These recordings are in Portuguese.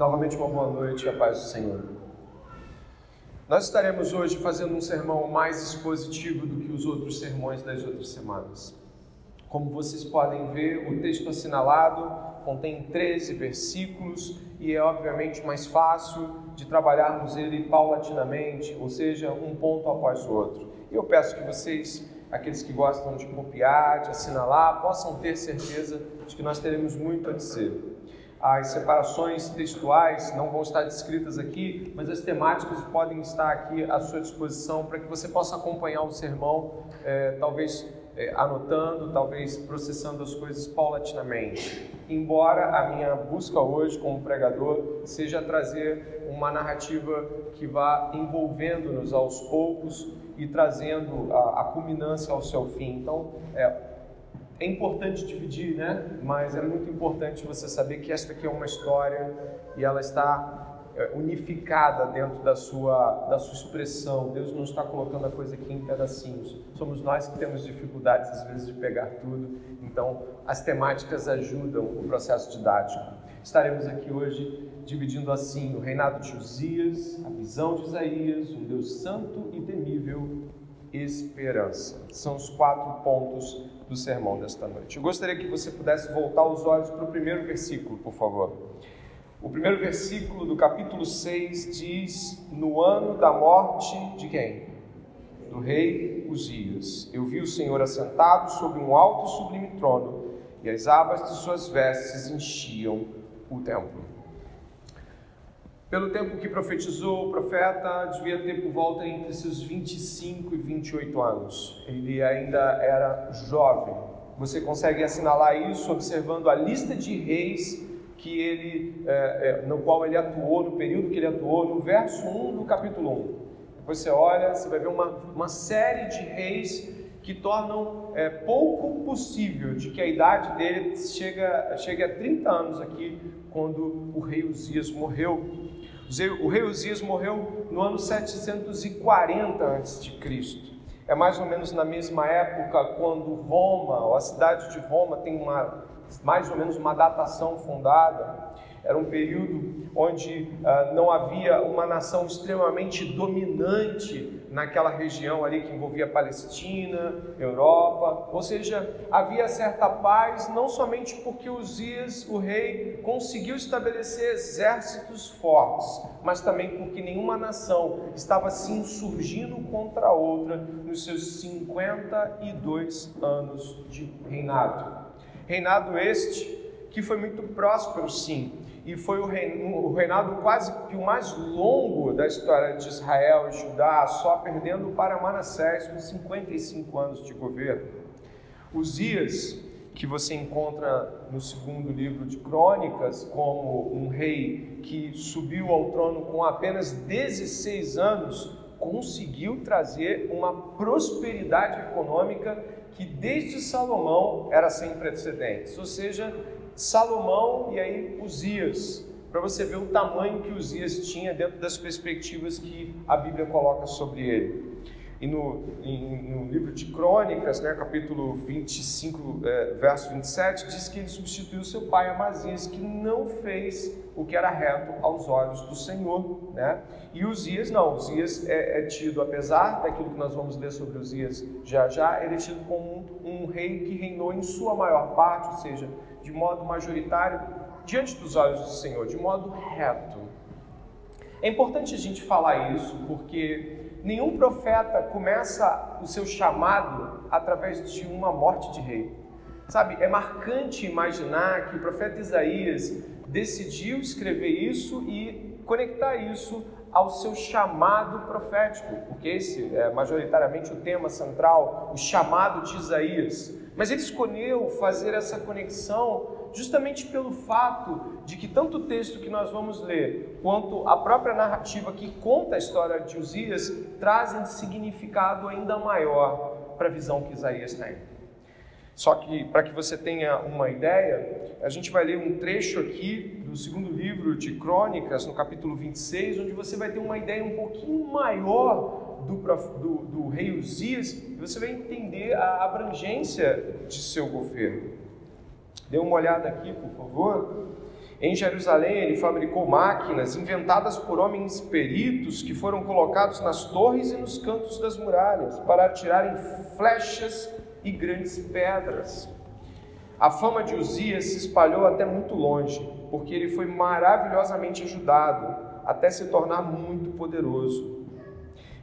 Novamente, uma boa noite e a paz do Senhor. Nós estaremos hoje fazendo um sermão mais expositivo do que os outros sermões das outras semanas. Como vocês podem ver, o texto assinalado contém 13 versículos e é obviamente mais fácil de trabalharmos ele paulatinamente, ou seja, um ponto após o outro. Eu peço que vocês, aqueles que gostam de copiar, de assinalar, possam ter certeza de que nós teremos muito a dizer. As separações textuais não vão estar descritas aqui, mas as temáticas podem estar aqui à sua disposição para que você possa acompanhar o sermão, é, talvez é, anotando, talvez processando as coisas paulatinamente. Embora a minha busca hoje como pregador seja trazer uma narrativa que vá envolvendo-nos aos poucos e trazendo a, a culminância ao seu fim. Então, é, é importante dividir, né? Mas é muito importante você saber que esta aqui é uma história e ela está é, unificada dentro da sua, da sua expressão. Deus não está colocando a coisa aqui em pedacinhos. Somos nós que temos dificuldades, às vezes, de pegar tudo. Então, as temáticas ajudam o processo didático. Estaremos aqui hoje dividindo assim o reinado de Josias, a visão de Isaías, um Deus santo e temível, esperança. São os quatro pontos do sermão desta noite. Eu gostaria que você pudesse voltar os olhos para o primeiro versículo, por favor. O primeiro versículo do capítulo 6 diz: No ano da morte de quem? Do rei Uzias. Eu vi o Senhor assentado sobre um alto e sublime trono, e as abas de suas vestes enchiam o templo. Pelo tempo que profetizou o profeta, devia ter por volta entre seus 25 e 28 anos. Ele ainda era jovem. Você consegue assinalar isso observando a lista de reis que ele, é, é, no qual ele atuou, no período que ele atuou, no verso 1 do capítulo 1. Depois você olha, você vai ver uma, uma série de reis que tornam é, pouco possível de que a idade dele chega, chegue a 30 anos aqui, quando o rei Uzias morreu. O rei Uzias morreu no ano 740 a.C. É mais ou menos na mesma época quando Roma, ou a cidade de Roma, tem uma, mais ou menos uma datação fundada. Era um período onde ah, não havia uma nação extremamente dominante naquela região ali que envolvia Palestina, Europa, ou seja, havia certa paz, não somente porque Uzias, o rei, conseguiu estabelecer exércitos fortes, mas também porque nenhuma nação estava se insurgindo contra a outra nos seus 52 anos de reinado. Reinado este que foi muito próspero, sim, e foi o reinado quase que o mais longo da história de Israel e Judá, só perdendo para Manassés com 55 anos de governo. Uzias, que você encontra no segundo livro de Crônicas como um rei que subiu ao trono com apenas 16 anos, conseguiu trazer uma prosperidade econômica que desde Salomão era sem precedentes, ou seja, Salomão e aí Uzias, para você ver o tamanho que Uzias tinha dentro das perspectivas que a Bíblia coloca sobre ele. E no, em, no livro de Crônicas, né, capítulo 25, é, verso 27, diz que ele substituiu seu pai Amazias, que não fez o que era reto aos olhos do Senhor. Né? E Uzias, não, Uzias é, é tido, apesar daquilo que nós vamos ler sobre Uzias já já, ele é tido como um, um rei que reinou em sua maior parte, ou seja, de modo majoritário diante dos olhos do Senhor, de modo reto. É importante a gente falar isso porque nenhum profeta começa o seu chamado através de uma morte de rei. Sabe, é marcante imaginar que o profeta Isaías decidiu escrever isso e conectar isso ao seu chamado profético, porque esse é majoritariamente o tema central, o chamado de Isaías. Mas ele escolheu fazer essa conexão justamente pelo fato de que tanto o texto que nós vamos ler, quanto a própria narrativa que conta a história de Uzias, trazem significado ainda maior para a visão que Isaías tem. Só que, para que você tenha uma ideia, a gente vai ler um trecho aqui do segundo livro de Crônicas, no capítulo 26, onde você vai ter uma ideia um pouquinho maior do, do, do rei Uzias, você vai entender a abrangência de seu governo. Dê uma olhada aqui, por favor. Em Jerusalém, ele fabricou máquinas inventadas por homens peritos que foram colocados nas torres e nos cantos das muralhas para atirarem flechas e grandes pedras. A fama de Uzias se espalhou até muito longe, porque ele foi maravilhosamente ajudado até se tornar muito poderoso.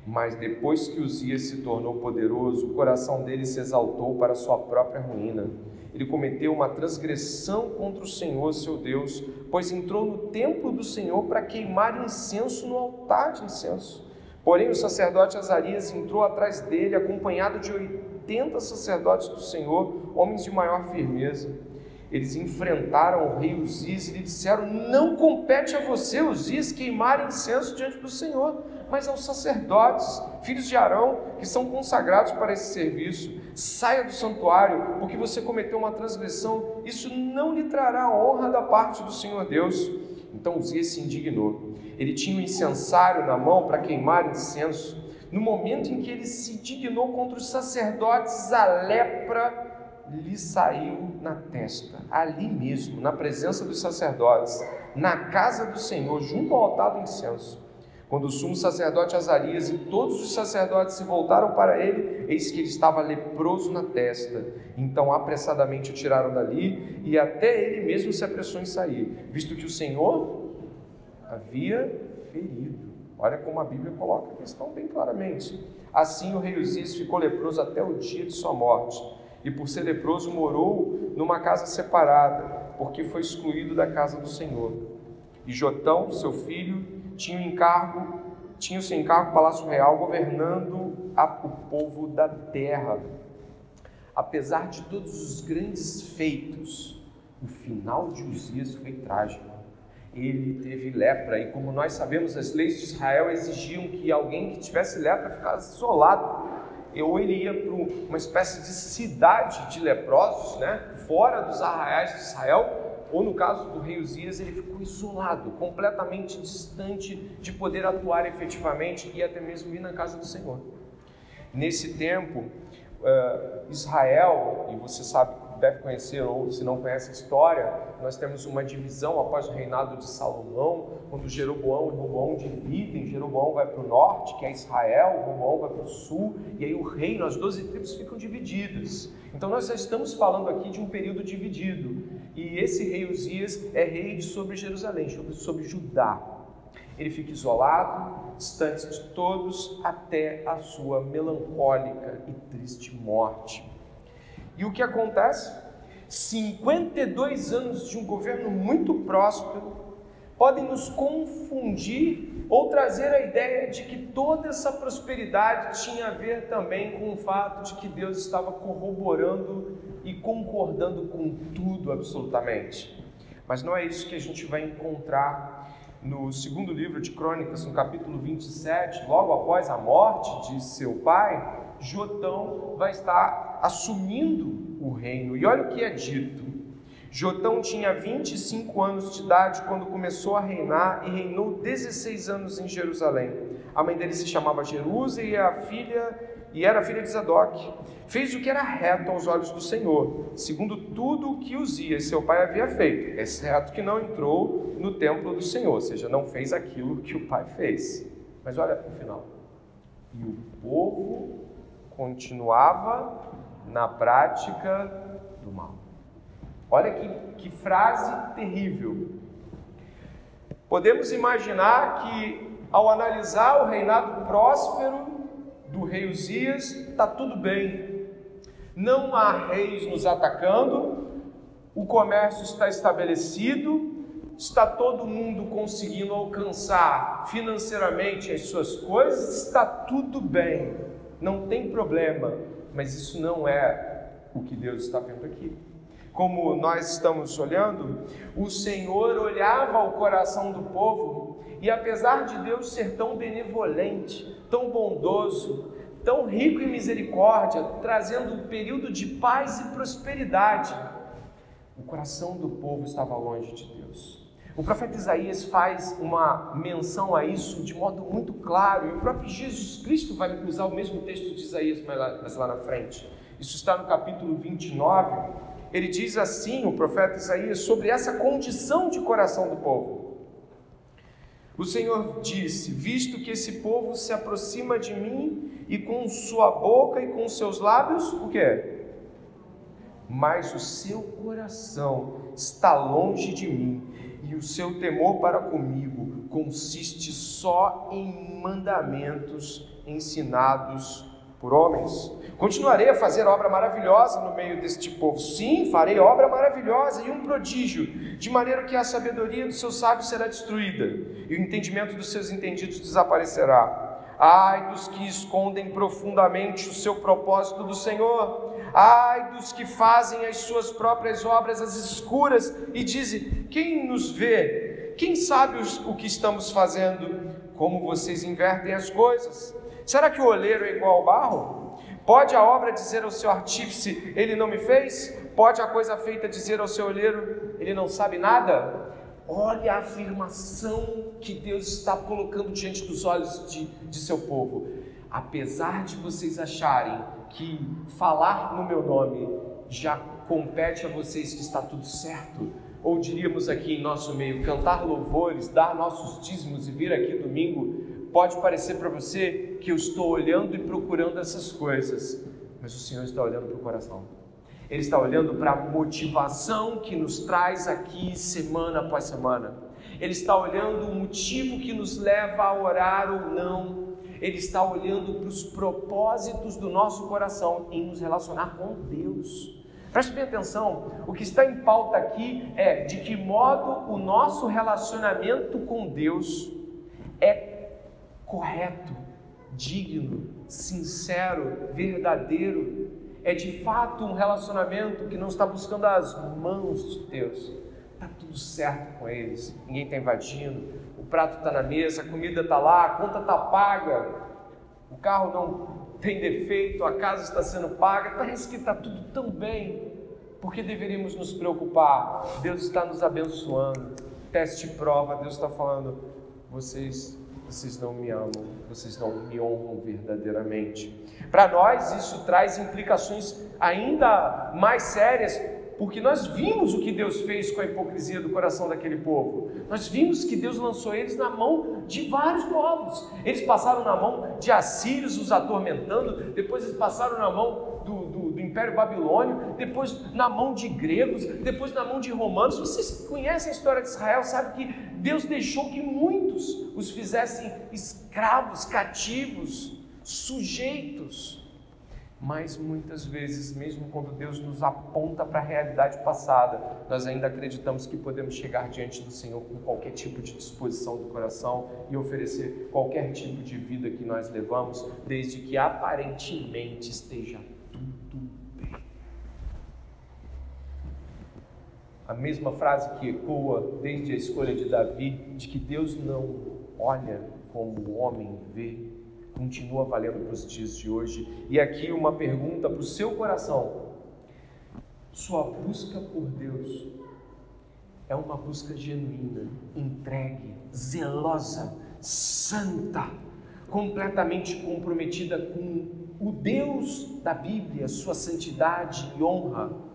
Mas depois que Uzias se tornou poderoso, o coração dele se exaltou para sua própria ruína. Ele cometeu uma transgressão contra o Senhor, seu Deus, pois entrou no templo do Senhor para queimar incenso no altar de incenso. Porém, o sacerdote Azarias entrou atrás dele, acompanhado de 80 sacerdotes do Senhor, homens de maior firmeza. Eles enfrentaram o rei Uzias e lhe disseram: Não compete a você, Uzias, queimar incenso diante do Senhor, mas aos sacerdotes, filhos de Arão, que são consagrados para esse serviço. Saia do santuário, porque você cometeu uma transgressão. Isso não lhe trará honra da parte do Senhor Deus. Então Uzias se indignou. Ele tinha um incensário na mão para queimar incenso. No momento em que ele se dignou contra os sacerdotes, a lepra lhe saiu na testa, ali mesmo, na presença dos sacerdotes, na casa do Senhor, junto ao altar do incenso. Quando o sumo sacerdote Azarias e todos os sacerdotes se voltaram para ele, eis que ele estava leproso na testa. Então apressadamente o tiraram dali e até ele mesmo se apressou em sair, visto que o Senhor havia ferido. Olha como a Bíblia coloca a questão bem claramente. Assim o rei Uzias ficou leproso até o dia de sua morte e por ser leproso morou numa casa separada, porque foi excluído da casa do Senhor. E Jotão, seu filho, tinha encargo, tinha o seu encargo palácio real governando a, o povo da terra. Apesar de todos os grandes feitos, o final de Uzias foi trágico. Ele teve lepra e como nós sabemos, as leis de Israel exigiam que alguém que tivesse lepra ficasse isolado ou ele ia para uma espécie de cidade de leprosos, né, fora dos arraiais de Israel, ou no caso do rei Uzias, ele ficou isolado, completamente distante de poder atuar efetivamente e até mesmo ir na casa do Senhor. Nesse tempo, uh, Israel, e você sabe deve conhecer, ou se não conhece a história, nós temos uma divisão após o reinado de Salomão, quando Jeroboão e Roboão dividem, Jeroboão vai para o norte, que é Israel, Roboão vai para o sul, e aí o reino, as doze tribos ficam divididas. Então nós já estamos falando aqui de um período dividido, e esse rei Uzias é rei sobre Jerusalém, sobre, Judá. Ele fica isolado, distante de todos, até a sua melancólica e triste morte. E o que acontece? 52 anos de um governo muito próspero podem nos confundir ou trazer a ideia de que toda essa prosperidade tinha a ver também com o fato de que Deus estava corroborando e concordando com tudo absolutamente. Mas não é isso que a gente vai encontrar no segundo livro de Crônicas, no capítulo 27, logo após a morte de seu pai, Jotão vai estar assumindo o reino. E olha o que é dito. Jotão tinha 25 anos de idade quando começou a reinar e reinou 16 anos em Jerusalém. A mãe dele se chamava Jerusa e a filha e era filha de Zadok. Fez o que era reto aos olhos do Senhor, segundo tudo o que Uzias, seu pai, havia feito, exceto que não entrou no templo do Senhor, ou seja, não fez aquilo que o pai fez. Mas olha o final. E o povo continuava na prática do mal. Olha que, que frase terrível. Podemos imaginar que, ao analisar o reinado próspero do rei Uzias, está tudo bem. Não há reis nos atacando, o comércio está estabelecido, está todo mundo conseguindo alcançar financeiramente as suas coisas, está tudo bem não tem problema, mas isso não é o que Deus está vendo aqui. Como nós estamos olhando, o Senhor olhava o coração do povo e, apesar de Deus ser tão benevolente, tão bondoso, tão rico em misericórdia, trazendo um período de paz e prosperidade, o coração do povo estava longe de Deus. O profeta Isaías faz uma menção a isso de modo muito claro, e o próprio Jesus Cristo vai usar o mesmo texto de Isaías mais lá, mais lá na frente. Isso está no capítulo 29, ele diz assim, o profeta Isaías, sobre essa condição de coração do povo. O Senhor disse: Visto que esse povo se aproxima de mim e com sua boca e com seus lábios, o que? Mas o seu coração está longe de mim e o seu temor para comigo consiste só em mandamentos ensinados por homens. Continuarei a fazer obra maravilhosa no meio deste povo. Sim, farei obra maravilhosa e um prodígio, de maneira que a sabedoria dos seus sábios será destruída e o entendimento dos seus entendidos desaparecerá. Ai dos que escondem profundamente o seu propósito do Senhor. Ai dos que fazem as suas próprias obras às escuras e dizem: Quem nos vê? Quem sabe o que estamos fazendo? Como vocês invertem as coisas? Será que o oleiro é igual ao barro? Pode a obra dizer ao seu artífice: Ele não me fez? Pode a coisa feita dizer ao seu oleiro: Ele não sabe nada? Olha a afirmação que Deus está colocando diante dos olhos de, de seu povo. Apesar de vocês acharem que falar no meu nome já compete a vocês que está tudo certo, ou diríamos aqui em nosso meio, cantar louvores, dar nossos dízimos e vir aqui domingo, pode parecer para você que eu estou olhando e procurando essas coisas, mas o Senhor está olhando para o coração. Ele está olhando para a motivação que nos traz aqui semana após semana. Ele está olhando o motivo que nos leva a orar ou não. Ele está olhando para os propósitos do nosso coração em nos relacionar com Deus. Preste bem atenção, o que está em pauta aqui é de que modo o nosso relacionamento com Deus é correto, digno, sincero, verdadeiro, é de fato um relacionamento que não está buscando as mãos de Deus. Está tudo certo com eles, ninguém está invadindo, o prato está na mesa, a comida está lá, a conta está paga, o carro não tem defeito, a casa está sendo paga, parece que está tudo tão bem. Por que deveríamos nos preocupar? Deus está nos abençoando. Teste prova, Deus está falando, vocês vocês não me amam, vocês não me honram verdadeiramente. Para nós, isso traz implicações ainda mais sérias, porque nós vimos o que Deus fez com a hipocrisia do coração daquele povo. Nós vimos que Deus lançou eles na mão de vários povos. Eles passaram na mão de assírios os atormentando, depois eles passaram na mão do, do, do Império Babilônio, depois na mão de gregos, depois na mão de romanos. Vocês conhecem a história de Israel, sabe que Deus deixou que muitos os fizessem escravos, cativos, sujeitos. Mas muitas vezes, mesmo quando Deus nos aponta para a realidade passada, nós ainda acreditamos que podemos chegar diante do Senhor com qualquer tipo de disposição do coração e oferecer qualquer tipo de vida que nós levamos, desde que aparentemente esteja tudo bem. A mesma frase que ecoa desde a escolha de Davi, de que Deus não olha como o homem vê, continua valendo para os dias de hoje. E aqui uma pergunta para o seu coração: sua busca por Deus é uma busca genuína, entregue, zelosa, santa, completamente comprometida com o Deus da Bíblia, sua santidade e honra?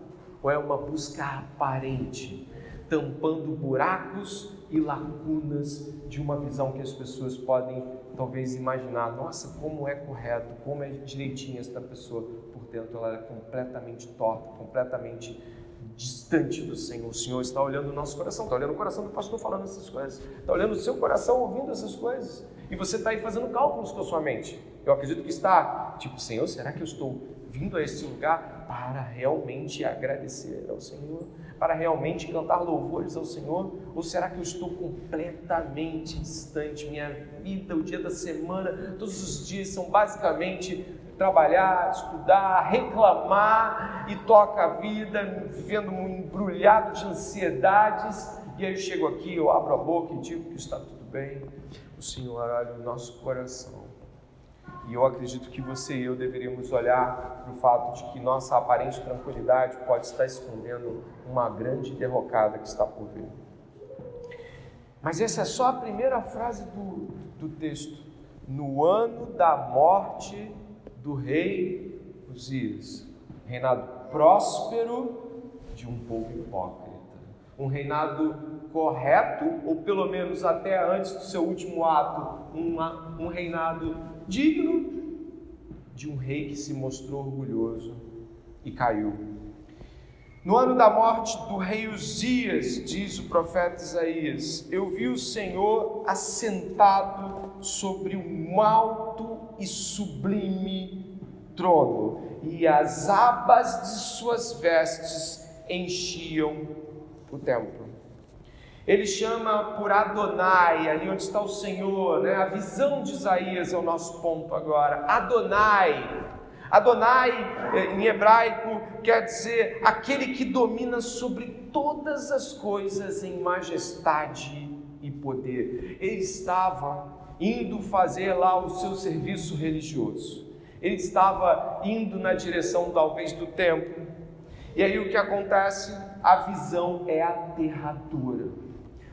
Ou é uma busca aparente, tampando buracos e lacunas de uma visão que as pessoas podem talvez imaginar, nossa, como é correto, como é direitinho esta pessoa, por dentro ela é completamente torta, completamente distante do Senhor. O Senhor está olhando o nosso coração, está olhando o coração do pastor falando essas coisas, está olhando o seu coração ouvindo essas coisas, e você está aí fazendo cálculos com a sua mente. Eu acredito que está, tipo, Senhor, será que eu estou vindo a este lugar para realmente agradecer ao Senhor? para realmente cantar louvores ao Senhor? Ou será que eu estou completamente distante? Minha vida, o dia da semana, todos os dias são basicamente trabalhar, estudar, reclamar e toca a vida, vivendo um embrulhado de ansiedades. E aí eu chego aqui, eu abro a boca e digo que está tudo bem. O Senhor olha o nosso coração e eu acredito que você e eu deveríamos olhar para o fato de que nossa aparente tranquilidade pode estar escondendo uma grande derrocada que está por vir. Mas essa é só a primeira frase do, do texto. No ano da morte do rei Uzias, reinado próspero de um povo hipócrita. Um reinado correto, ou pelo menos até antes do seu último ato, uma, um reinado digno de um rei que se mostrou orgulhoso e caiu. No ano da morte do rei Uzias, diz o profeta Isaías, eu vi o Senhor assentado sobre um alto e sublime trono, e as abas de suas vestes enchiam o templo. Ele chama por Adonai, ali onde está o Senhor, né? a visão de Isaías é o nosso ponto agora. Adonai. Adonai, eh, em hebraico, quer dizer aquele que domina sobre todas as coisas em majestade e poder. Ele estava indo fazer lá o seu serviço religioso. Ele estava indo na direção, talvez, do templo. E aí o que acontece? A visão é aterradora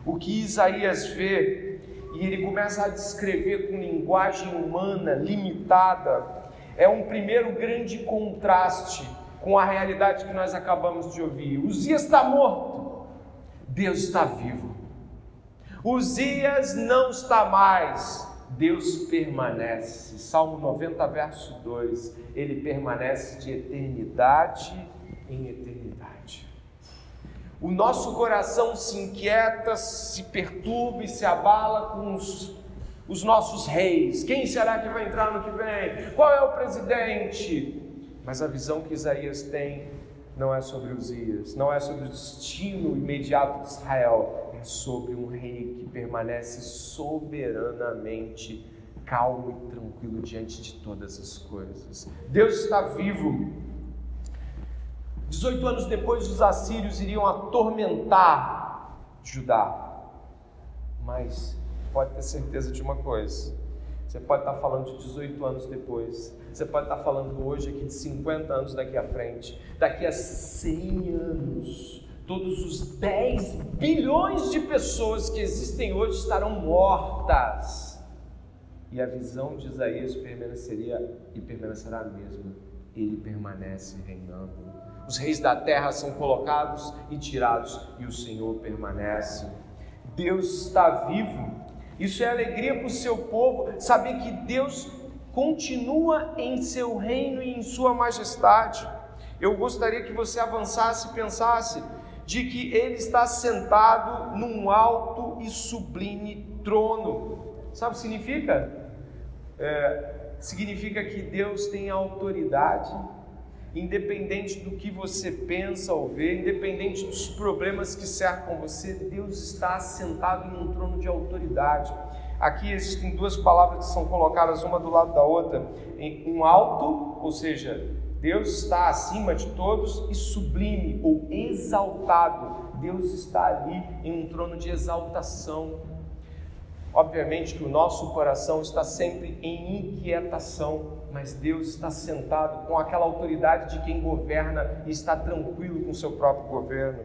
o que Isaías vê, e ele começa a descrever com linguagem humana limitada, é um primeiro grande contraste com a realidade que nós acabamos de ouvir. Uzias está morto, Deus está vivo. Uzias não está mais, Deus permanece. Salmo 90, verso 2: Ele permanece de eternidade em eternidade o nosso coração se inquieta, se perturba e se abala com os, os nossos reis. Quem será que vai entrar no que vem? Qual é o presidente? Mas a visão que Isaías tem não é sobre Uzias, não é sobre o destino imediato de Israel, é sobre um rei que permanece soberanamente calmo e tranquilo diante de todas as coisas. Deus está vivo 18 anos depois, os assírios iriam atormentar Judá. Mas pode ter certeza de uma coisa: você pode estar falando de 18 anos depois, você pode estar falando hoje aqui de 50 anos daqui à frente, daqui a 100 anos, todos os 10 bilhões de pessoas que existem hoje estarão mortas. E a visão de Isaías permaneceria e permanecerá a mesma. Ele permanece reinando os reis da terra são colocados e tirados, e o Senhor permanece. Deus está vivo. Isso é alegria para o seu povo, saber que Deus continua em seu reino e em sua majestade. Eu gostaria que você avançasse e pensasse de que Ele está sentado num alto e sublime trono. Sabe o que significa? É, significa que Deus tem autoridade independente do que você pensa ou vê, independente dos problemas que cercam você, Deus está assentado em um trono de autoridade. Aqui existem duas palavras que são colocadas uma do lado da outra, em um alto, ou seja, Deus está acima de todos, e sublime ou exaltado. Deus está ali em um trono de exaltação. Obviamente que o nosso coração está sempre em inquietação, mas Deus está sentado com aquela autoridade de quem governa e está tranquilo com seu próprio governo.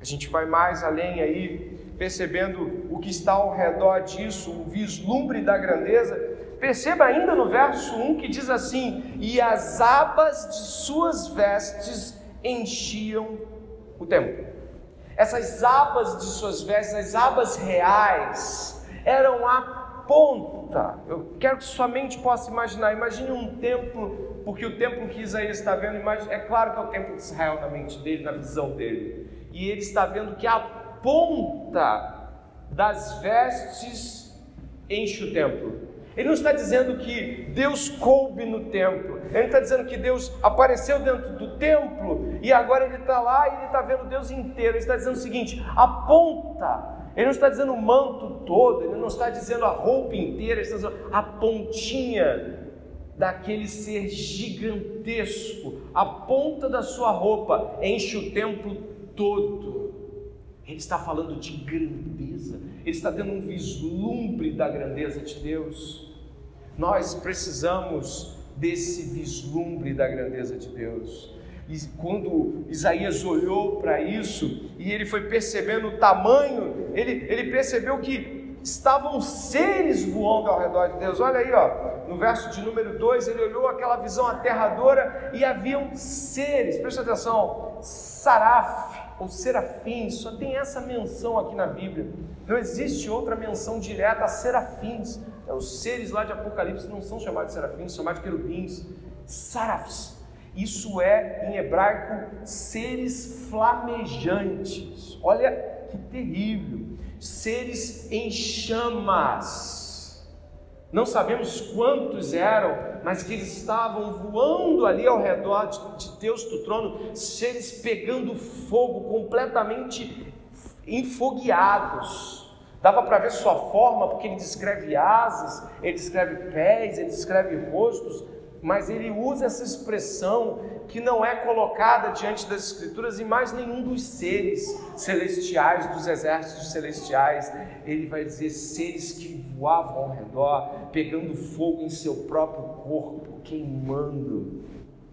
A gente vai mais além aí, percebendo o que está ao redor disso, o vislumbre da grandeza. Perceba ainda no verso 1 que diz assim: E as abas de suas vestes enchiam o templo. Essas abas de suas vestes, as abas reais, eram a ponta. Eu quero que sua mente possa imaginar. Imagine um templo, porque o templo que Isaías está vendo, é claro que é o templo de Israel na mente dele, na visão dele. E ele está vendo que a ponta das vestes enche o templo. Ele não está dizendo que Deus coube no templo, ele está dizendo que Deus apareceu dentro do templo e agora ele está lá e ele está vendo Deus inteiro. Ele está dizendo o seguinte: a ponta ele não está dizendo o manto todo, ele não está dizendo a roupa inteira, ele está dizendo a pontinha daquele ser gigantesco, a ponta da sua roupa enche o templo todo. Ele está falando de grandeza, ele está tendo um vislumbre da grandeza de Deus. Nós precisamos desse vislumbre da grandeza de Deus. E quando Isaías olhou para isso e ele foi percebendo o tamanho, ele, ele percebeu que estavam seres voando ao redor de Deus. Olha aí, ó, no verso de número 2, ele olhou aquela visão aterradora e haviam seres, presta atenção, saraf ou serafins, só tem essa menção aqui na Bíblia. Não existe outra menção direta a serafins. É, os seres lá de Apocalipse não são chamados de serafins, são chamados de querubins. Sarafs. Isso é, em hebraico, seres flamejantes. Olha que terrível. Seres em chamas não sabemos quantos eram, mas que eles estavam voando ali ao redor de Deus do trono, seres pegando fogo, completamente enfogueados. Dava para ver sua forma, porque ele descreve asas, ele descreve pés, ele descreve rostos, mas ele usa essa expressão que não é colocada diante das Escrituras em mais nenhum dos seres celestiais, dos exércitos celestiais. Ele vai dizer seres que voavam ao redor, pegando fogo em seu próprio corpo, queimando.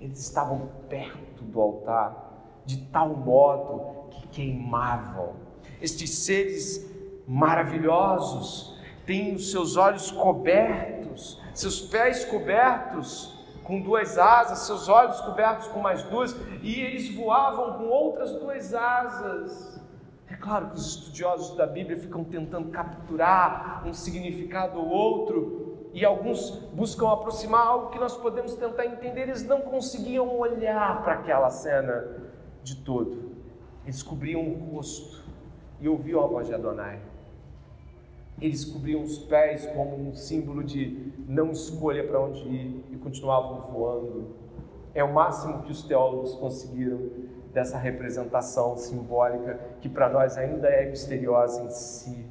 Eles estavam perto do altar, de tal modo que queimavam. Estes seres maravilhosos têm os seus olhos cobertos, seus pés cobertos com duas asas, seus olhos cobertos com mais duas, e eles voavam com outras duas asas. É claro que os estudiosos da Bíblia ficam tentando capturar um significado ou outro, e alguns buscam aproximar algo que nós podemos tentar entender, eles não conseguiam olhar para aquela cena de todo. Eles cobriam o rosto e ouviam a voz de Adonai. Eles cobriam os pés como um símbolo de não escolha para onde ir e continuavam voando. É o máximo que os teólogos conseguiram dessa representação simbólica que para nós ainda é misteriosa em si.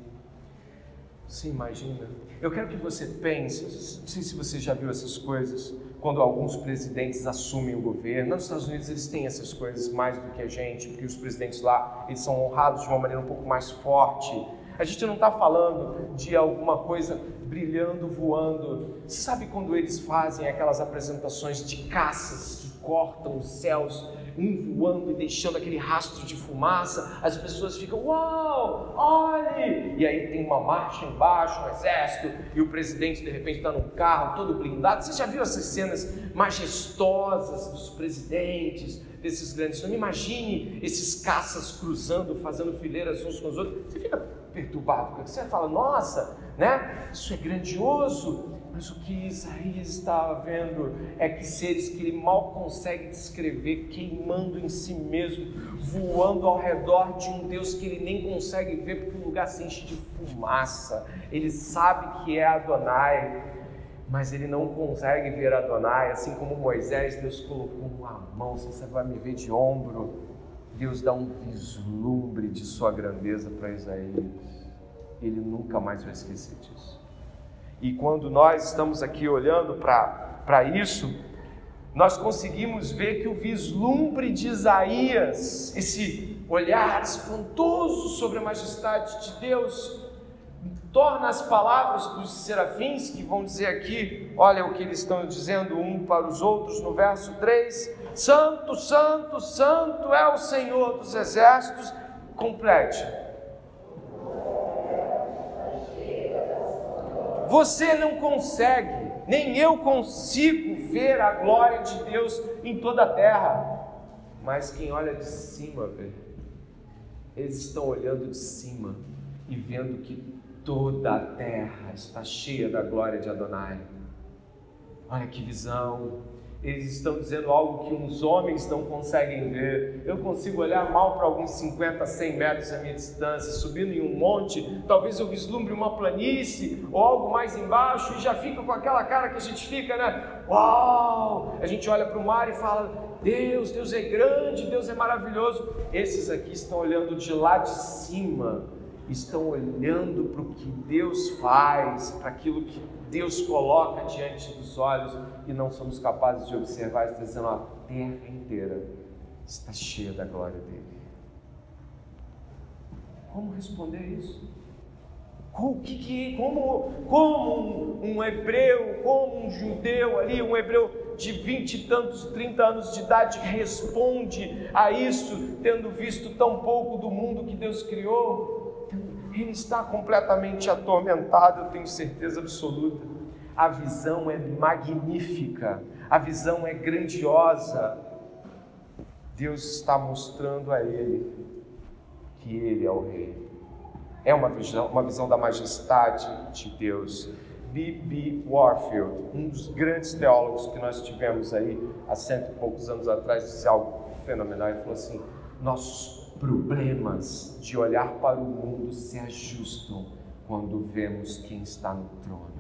Você imagina? Eu quero que você pense, não sei se você já viu essas coisas, quando alguns presidentes assumem o governo. Nos Estados Unidos eles têm essas coisas mais do que a gente, porque os presidentes lá eles são honrados de uma maneira um pouco mais forte a gente não está falando de alguma coisa brilhando, voando. Você sabe quando eles fazem aquelas apresentações de caças que cortam os céus, um voando e deixando aquele rastro de fumaça? As pessoas ficam, uau, olhe! E aí tem uma marcha embaixo, um exército, e o presidente de repente está num carro todo blindado. Você já viu essas cenas majestosas dos presidentes? desses grandes. Não imagine esses caças cruzando, fazendo fileiras uns com os outros. Você fica perturbado, você fala, nossa, né? Isso é grandioso. Mas o que Isaías estava vendo é que seres que ele mal consegue descrever, queimando em si mesmo, voando ao redor de um Deus que ele nem consegue ver, porque o lugar se enche de fumaça. Ele sabe que é Adonai, mas ele não consegue ver Adonai, assim como Moisés, Deus colocou uma mão, você vai me ver de ombro. Deus dá um vislumbre de sua grandeza para Isaías. Ele nunca mais vai esquecer disso. E quando nós estamos aqui olhando para isso, nós conseguimos ver que o vislumbre de Isaías, esse olhar espantoso sobre a majestade de Deus, torna as palavras dos serafins, que vão dizer aqui, olha o que eles estão dizendo um para os outros no verso 3: Santo, Santo, Santo é o Senhor dos exércitos. Complete. Você não consegue, nem eu consigo ver a glória de Deus em toda a terra. Mas quem olha de cima, vê. Eles estão olhando de cima e vendo que toda a terra está cheia da glória de Adonai. Olha que visão. Eles estão dizendo algo que uns homens não conseguem ver. Eu consigo olhar mal para alguns 50, 100 metros a minha distância, subindo em um monte, talvez eu vislumbre uma planície ou algo mais embaixo e já fica com aquela cara que a gente fica, né? Uau! A gente olha para o mar e fala: Deus, Deus é grande, Deus é maravilhoso. Esses aqui estão olhando de lá de cima estão olhando para o que Deus faz, para aquilo que Deus coloca diante dos olhos e não somos capazes de observar, está dizendo a terra inteira está cheia da glória dele. Como responder isso? Como, que, como, como um, um hebreu, como um judeu ali, um hebreu de vinte e tantos, trinta anos de idade responde a isso, tendo visto tão pouco do mundo que Deus criou? Ele está completamente atormentado, eu tenho certeza absoluta. A visão é magnífica, a visão é grandiosa. Deus está mostrando a ele que ele é o rei. É uma visão, uma visão da majestade de Deus. B.B. Warfield, um dos grandes teólogos que nós tivemos aí há cento e poucos anos atrás, disse algo fenomenal. Ele falou assim: nossos problemas de olhar para o mundo se ajustam quando vemos quem está no trono.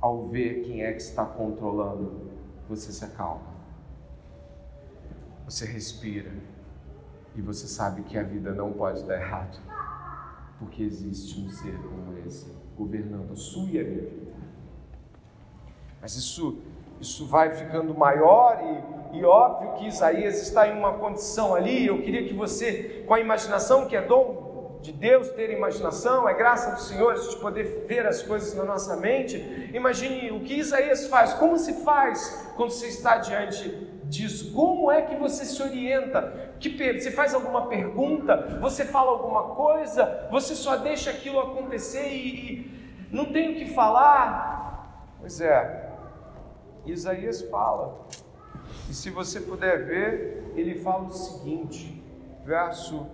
Ao ver quem é que está controlando, você se acalma. Você respira e você sabe que a vida não pode dar errado, porque existe um ser como esse governando a sua e a minha vida. Mas isso, isso vai ficando maior e, e óbvio que Isaías está em uma condição ali. Eu queria que você, com a imaginação que é dom de Deus ter imaginação, é graça do Senhor gente poder ver as coisas na nossa mente. Imagine o que Isaías faz, como se faz quando você está diante disso, como é que você se orienta? Que você faz alguma pergunta? Você fala alguma coisa? Você só deixa aquilo acontecer e, e não tem o que falar? Pois é, Isaías fala. E se você puder ver, ele fala o seguinte, verso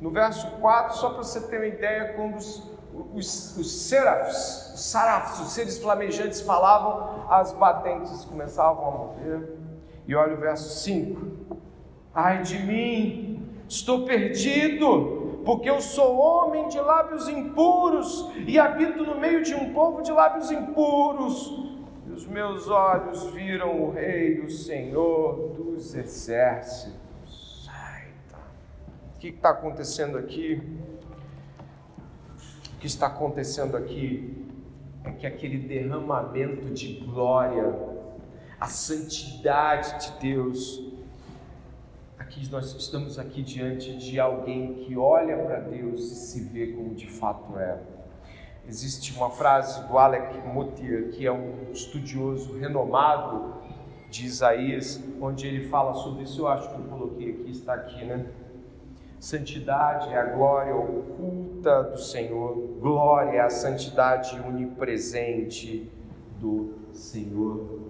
no verso 4, só para você ter uma ideia, quando os, os, os serafs, os sarafs, os seres flamejantes falavam, as batentes começavam a mover. E olha o verso 5: Ai de mim, estou perdido, porque eu sou homem de lábios impuros e habito no meio de um povo de lábios impuros. Os meus olhos viram o Rei, o Senhor dos exércitos que está acontecendo aqui? O que está acontecendo aqui é que aquele derramamento de glória, a santidade de Deus, aqui nós estamos aqui diante de alguém que olha para Deus e se vê como de fato é. Existe uma frase do Alec Mottier, que é um estudioso renomado de Isaías, onde ele fala sobre isso. Eu acho que eu coloquei aqui, está aqui, né? Santidade é a glória oculta do Senhor, glória é a santidade onipresente do Senhor.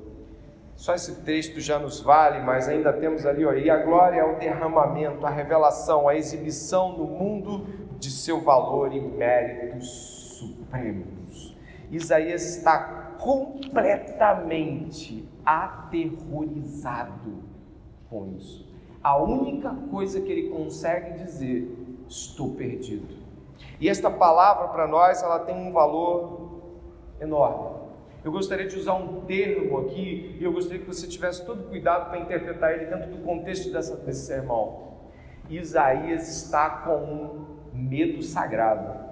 Só esse texto já nos vale, mas ainda temos ali, ó, e a glória é o derramamento, a revelação, a exibição no mundo de seu valor e méritos supremos. Isaías está completamente aterrorizado com isso a única coisa que ele consegue dizer, estou perdido. E esta palavra para nós, ela tem um valor enorme. Eu gostaria de usar um termo aqui e eu gostaria que você tivesse todo cuidado para interpretar ele dentro do contexto dessa, desse sermão. Isaías está com um medo sagrado.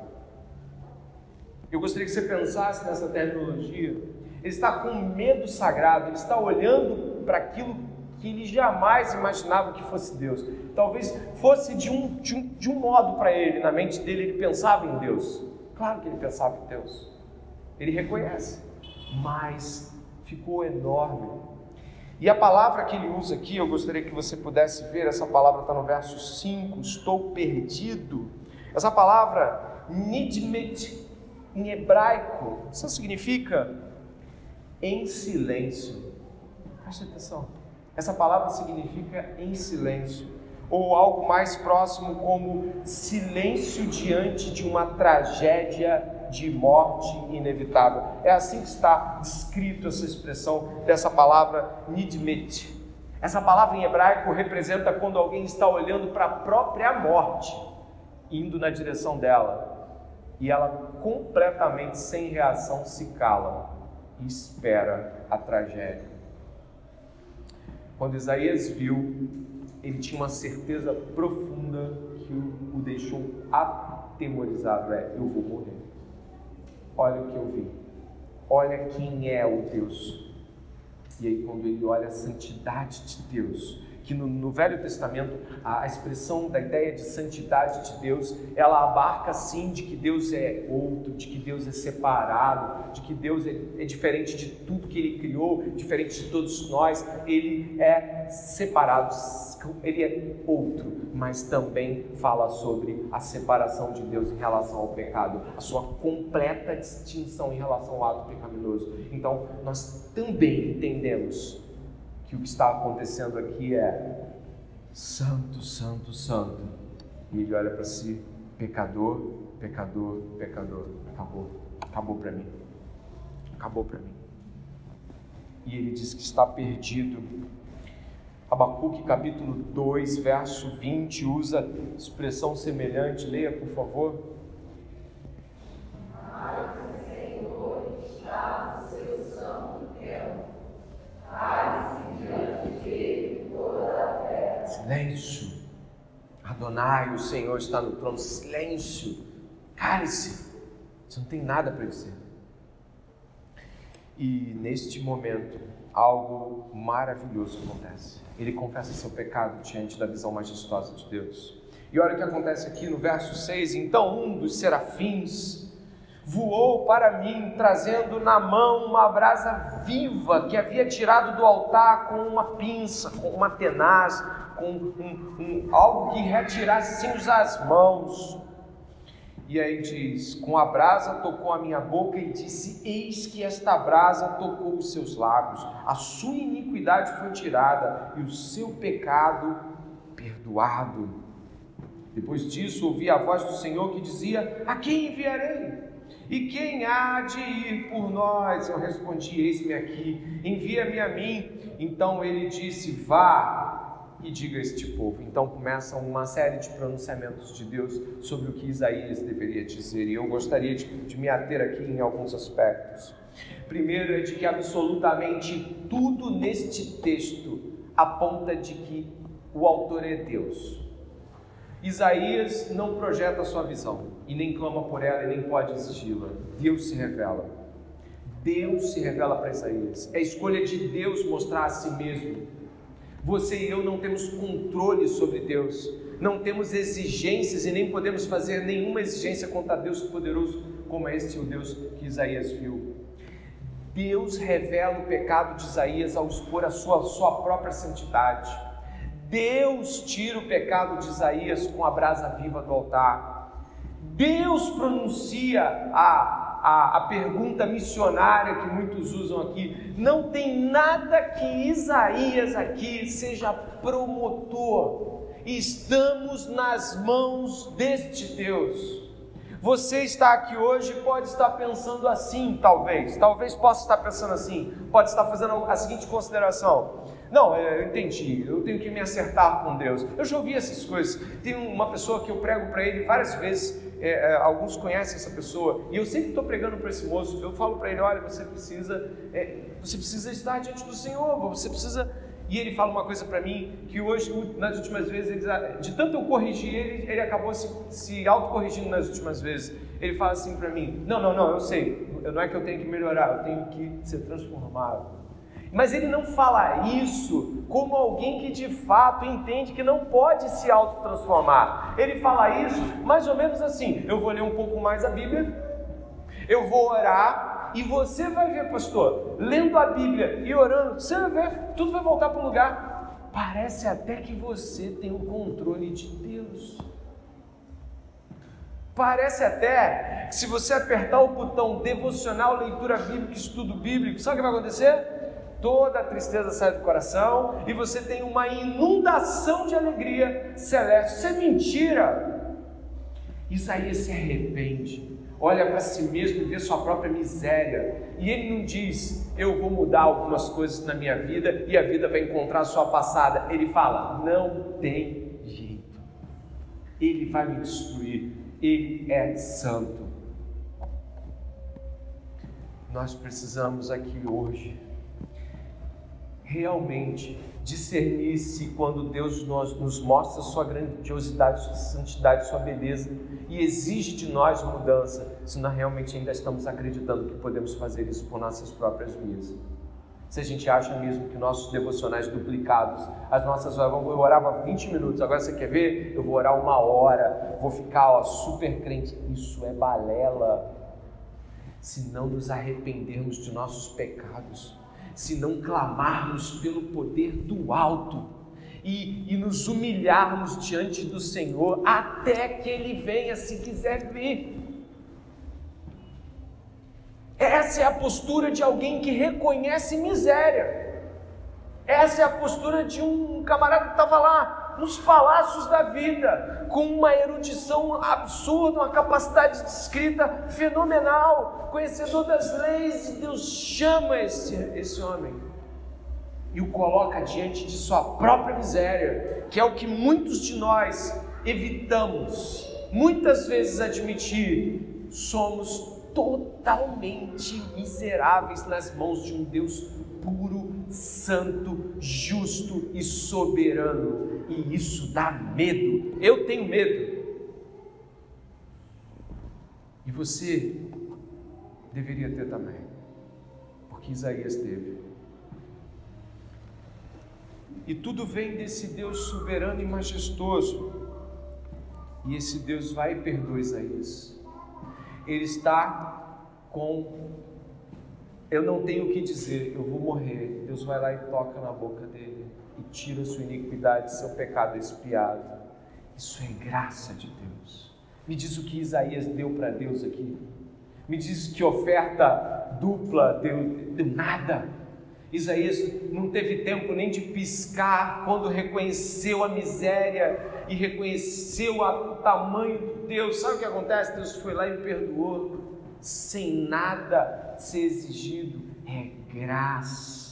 Eu gostaria que você pensasse nessa terminologia. Ele está com medo sagrado, ele está olhando para aquilo que ele jamais imaginava que fosse Deus. Talvez fosse de um, de um, de um modo para ele, na mente dele, ele pensava em Deus. Claro que ele pensava em Deus. Ele reconhece, mas ficou enorme. E a palavra que ele usa aqui, eu gostaria que você pudesse ver, essa palavra está no verso 5, estou perdido. Essa palavra, nidmet, em hebraico, isso significa em silêncio. Preste atenção. Essa palavra significa em silêncio, ou algo mais próximo como silêncio diante de uma tragédia de morte inevitável. É assim que está descrito essa expressão dessa palavra nidmet. Essa palavra em hebraico representa quando alguém está olhando para a própria morte, indo na direção dela, e ela completamente sem reação se cala e espera a tragédia. Quando Isaías viu, ele tinha uma certeza profunda que o, deixou atemorizado: é, eu vou morrer. Olha o que eu vi. Olha quem é o Deus. E aí, quando ele olha a santidade de Deus, que no, no, Velho Testamento a, a, expressão da ideia de santidade de Deus, ela abarca sim de que Deus é outro, de que Deus é separado, de que Deus é, é diferente de tudo que Ele criou, diferente de todos nós, Ele é separado, Ele é outro, mas também fala sobre a separação de Deus em relação ao pecado, a sua completa distinção em relação ao ato pecaminoso. Então, nós também entendemos que o que está acontecendo aqui é Santo, Santo, Santo. E ele olha para si, pecador, pecador, pecador. Acabou, acabou para mim. Acabou para mim. E ele diz que está perdido. Abacuque capítulo 2, verso 20, usa expressão semelhante. Leia, por favor. Silêncio. Adonai, o Senhor está no trono. Silêncio. Cale-se. Você não tem nada para dizer. E neste momento, algo maravilhoso acontece. Ele confessa seu pecado diante da visão majestosa de Deus. E olha o que acontece aqui no verso 6: Então um dos serafins voou para mim, trazendo na mão uma brasa viva que havia tirado do altar com uma pinça, com uma tenaz, com um, um, algo que retirasse sem usar as mãos. E aí diz: Com a brasa tocou a minha boca e disse: Eis que esta brasa tocou os seus lábios, a sua iniquidade foi tirada e o seu pecado perdoado. Depois disso, ouvi a voz do Senhor que dizia: A quem enviarei? E quem há de ir por nós? Eu respondi: Eis-me aqui, envia-me a mim. Então ele disse: Vá e diga a este povo. Então começa uma série de pronunciamentos de Deus sobre o que Isaías deveria dizer, e eu gostaria de, de me ater aqui em alguns aspectos. Primeiro é de que absolutamente tudo neste texto aponta de que o autor é Deus. Isaías não projeta a sua visão e nem clama por ela e nem pode exigi-la. Deus se revela. Deus se revela para Isaías. É a escolha de Deus mostrar a si mesmo você e eu não temos controle sobre Deus, não temos exigências e nem podemos fazer nenhuma exigência contra Deus poderoso, como é este o Deus que Isaías viu. Deus revela o pecado de Isaías ao expor a sua, sua própria santidade. Deus tira o pecado de Isaías com a brasa viva do altar. Deus pronuncia a a, a pergunta missionária que muitos usam aqui. Não tem nada que Isaías aqui seja promotor. Estamos nas mãos deste Deus. Você está aqui hoje pode estar pensando assim, talvez. Talvez possa estar pensando assim. Pode estar fazendo a seguinte consideração: Não, é, eu entendi. Eu tenho que me acertar com Deus. Eu já ouvi essas coisas. Tem uma pessoa que eu prego para ele várias vezes é, é, alguns conhecem essa pessoa, e eu sempre estou pregando para esse moço, eu falo para ele, olha, você precisa, é, você precisa estar diante do Senhor, você precisa. E ele fala uma coisa para mim que hoje, nas últimas vezes, ele, de tanto eu corrigir ele, ele acabou se, se autocorrigindo nas últimas vezes. Ele fala assim para mim: Não, não, não, eu sei, não é que eu tenho que melhorar, eu tenho que ser transformado. Mas ele não fala isso como alguém que de fato entende que não pode se autotransformar. Ele fala isso mais ou menos assim: eu vou ler um pouco mais a Bíblia, eu vou orar, e você vai ver, pastor, lendo a Bíblia e orando, você vai ver, tudo vai voltar para o lugar. Parece até que você tem o controle de Deus. Parece até que se você apertar o botão devocional, leitura bíblica, estudo bíblico, sabe o que vai acontecer? Toda a tristeza sai do coração e você tem uma inundação de alegria celeste. Isso é mentira. Isaías se arrepende, olha para si mesmo e vê sua própria miséria. E ele não diz, eu vou mudar algumas coisas na minha vida e a vida vai encontrar a sua passada. Ele fala, não tem jeito. Ele vai me destruir. Ele é santo. Nós precisamos aqui hoje realmente discernir se quando Deus nos, nos mostra sua grandiosidade, sua santidade, sua beleza e exige de nós mudança, se nós realmente ainda estamos acreditando que podemos fazer isso por nossas próprias vias. Se a gente acha mesmo que nossos devocionais duplicados, as nossas horas, eu orava 20 minutos, agora você quer ver? Eu vou orar uma hora, vou ficar ó, super crente. Isso é balela. Se não nos arrependermos de nossos pecados, se não clamarmos pelo poder do alto e, e nos humilharmos diante do Senhor até que Ele venha, se quiser vir. Essa é a postura de alguém que reconhece miséria. Essa é a postura de um camarada que estava lá, nos palácios da vida, com uma erudição absurda, uma capacidade de escrita fenomenal, conhecedor das leis, e Deus chama esse, esse homem e o coloca diante de sua própria miséria, que é o que muitos de nós evitamos, muitas vezes admitir, somos totalmente miseráveis nas mãos de um Deus puro, santo, justo e soberano. E isso dá medo. Eu tenho medo. E você deveria ter também, porque Isaías teve. E tudo vem desse Deus soberano e majestoso. E esse Deus vai e perdoa Isaías ele está com eu não tenho o que dizer, eu vou morrer. Deus vai lá e toca na boca dele e tira sua iniquidade, seu pecado expiado. Isso é graça de Deus. Me diz o que Isaías deu para Deus aqui. Me diz que oferta dupla deu, deu nada. Isaías não teve tempo nem de piscar quando reconheceu a miséria e reconheceu o tamanho de Deus. Sabe o que acontece? Deus foi lá e perdoou, sem nada ser exigido. É graça.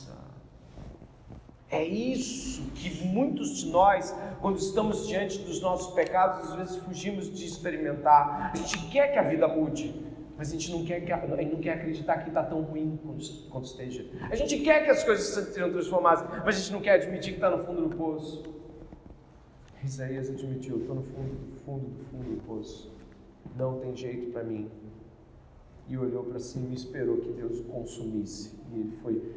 É isso que muitos de nós, quando estamos diante dos nossos pecados, às vezes fugimos de experimentar. A gente quer que a vida mude, mas a gente não quer, que, a não quer acreditar que está tão ruim quanto, esteja. A gente quer que as coisas sejam transformadas, mas a gente não quer admitir que está no fundo do poço. Isaías admitiu: estou no fundo, do fundo, do fundo do poço. Não tem jeito para mim. E olhou para cima e esperou que Deus o consumisse. E ele foi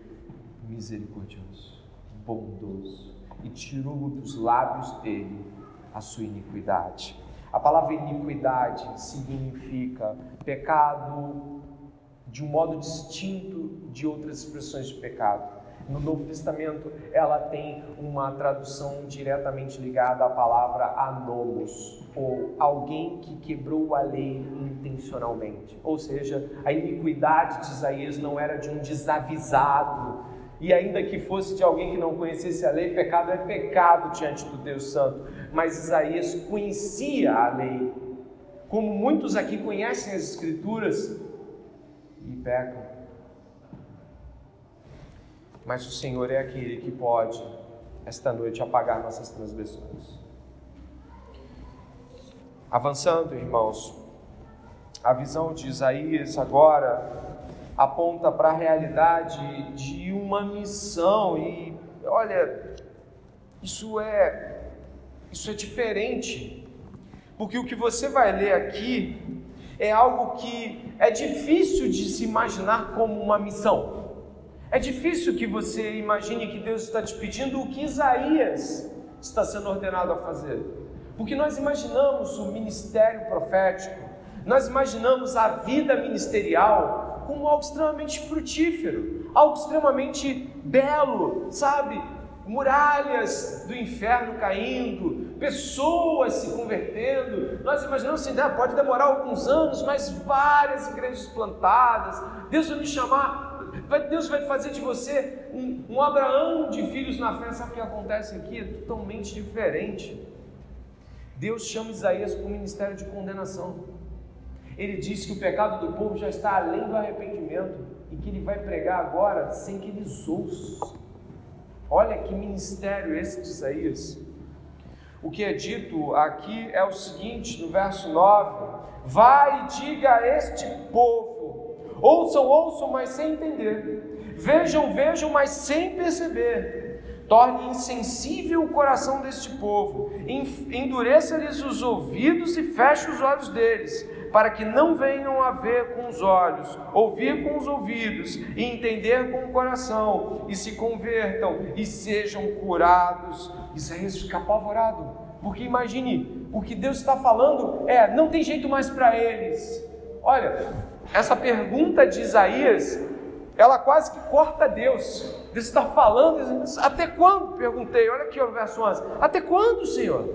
misericordioso, bondoso e tirou dos lábios dele a sua iniquidade. A palavra iniquidade significa pecado de um modo distinto de outras expressões de pecado. No Novo Testamento, ela tem uma tradução diretamente ligada à palavra anomos, ou alguém que quebrou a lei intencionalmente. Ou seja, a iniquidade de Isaías não era de um desavisado, e ainda que fosse de alguém que não conhecesse a lei, pecado é pecado diante do Deus Santo. Mas Isaías conhecia a lei, como muitos aqui conhecem as Escrituras e pecam. Mas o Senhor é aquele que pode, esta noite, apagar nossas transgressões. Avançando, irmãos, a visão de Isaías agora aponta para a realidade de uma missão e olha, isso é isso é diferente. Porque o que você vai ler aqui é algo que é difícil de se imaginar como uma missão. É difícil que você imagine que Deus está te pedindo o que Isaías está sendo ordenado a fazer. Porque nós imaginamos o ministério profético, nós imaginamos a vida ministerial como algo extremamente frutífero, algo extremamente belo, sabe? Muralhas do inferno caindo, pessoas se convertendo. Nós imaginamos assim, né? pode demorar alguns anos, mas várias igrejas plantadas. Deus vai me chamar, Deus vai fazer de você um, um Abraão de filhos na fé. Sabe o que acontece aqui? É totalmente diferente. Deus chama Isaías para o ministério de condenação ele diz que o pecado do povo já está além do arrependimento e que ele vai pregar agora sem que eles ouçam. Olha que ministério esse de Isaías. O que é dito aqui é o seguinte, no verso 9: Vai e diga a este povo: ouçam, ouçam, mas sem entender, vejam, vejam, mas sem perceber. Torne insensível o coração deste povo, endureça-lhes os ouvidos e feche os olhos deles, para que não venham a ver com os olhos, ouvir com os ouvidos e entender com o coração, e se convertam e sejam curados. Isaías fica apavorado, porque imagine, o que Deus está falando é: não tem jeito mais para eles. Olha, essa pergunta de Isaías, ela quase que corta Deus. Deus está falando, até quando? Perguntei, olha aqui o verso 11: até quando, Senhor?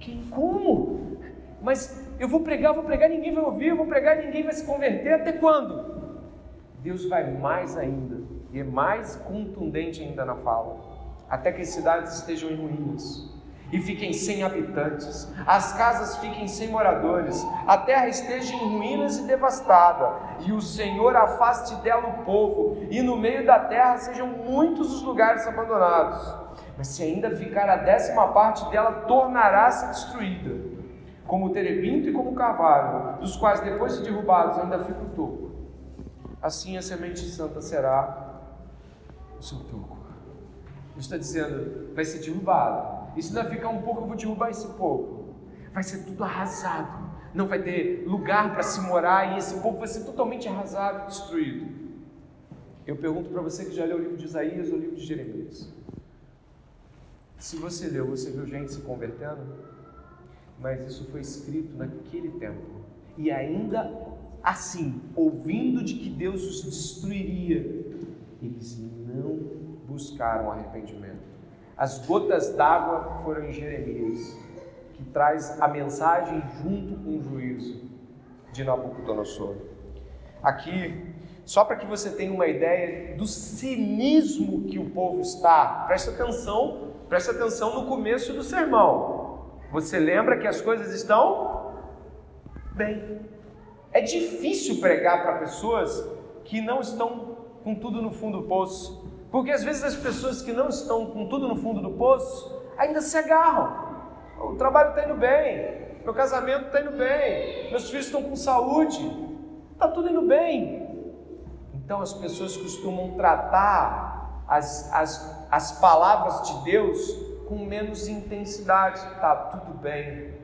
Quem, como? Mas eu vou pregar, vou pregar, ninguém vai ouvir, eu vou pregar, ninguém vai se converter, até quando? Deus vai mais ainda, e é mais contundente ainda na fala, até que as cidades estejam em ruínas, e fiquem sem habitantes, as casas fiquem sem moradores, a terra esteja em ruínas e devastada, e o Senhor afaste dela o povo, e no meio da terra sejam muitos os lugares abandonados. Mas se ainda ficar a décima parte dela, tornará-se destruída, como o terebinto e como o carvalho, dos quais depois de derrubados ainda fica o toco. Assim a semente santa será o seu toco. Ele está dizendo, vai ser derrubado. E se ainda ficar um pouco, eu vou derrubar esse pouco. Vai ser tudo arrasado. Não vai ter lugar para se morar e esse povo vai ser totalmente arrasado destruído. Eu pergunto para você que já leu o livro de Isaías ou o livro de Jeremias. Se você leu, você viu gente se convertendo? Mas isso foi escrito naquele tempo. E ainda assim, ouvindo de que Deus os destruiria, eles não buscaram arrependimento. As gotas d'água foram em Jeremias, que traz a mensagem junto com o juízo de Nabucodonosor. Aqui, só para que você tenha uma ideia do cinismo que o povo está, presta atenção, presta atenção no começo do sermão. Você lembra que as coisas estão bem. É difícil pregar para pessoas que não estão com tudo no fundo do poço. Porque às vezes as pessoas que não estão com tudo no fundo do poço ainda se agarram. O trabalho está indo bem, meu casamento está indo bem, meus filhos estão com saúde, está tudo indo bem. Então as pessoas costumam tratar as, as, as palavras de Deus com menos intensidade. Está tudo bem.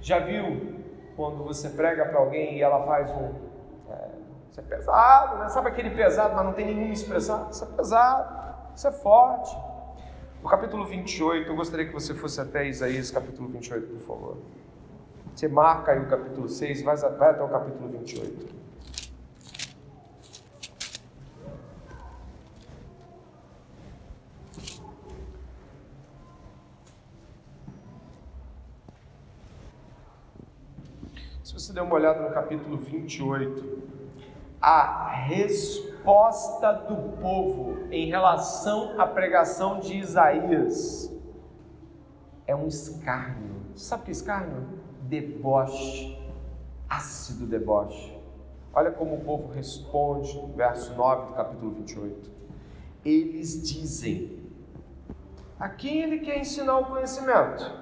Já viu quando você prega para alguém e ela faz um isso é pesado, né? Sabe aquele pesado, mas não tem nenhuma expressão? Isso é pesado, isso é forte. No capítulo 28, eu gostaria que você fosse até Isaías, capítulo 28, por favor. Você marca aí o capítulo 6, vai, até o capítulo 28. Se você der uma olhada no capítulo 28, a resposta do povo em relação à pregação de Isaías é um escárnio. Sabe o que é escárnio? Deboche, ácido deboche. Olha como o povo responde, verso 9 do capítulo 28. Eles dizem: a quem ele quer ensinar o conhecimento?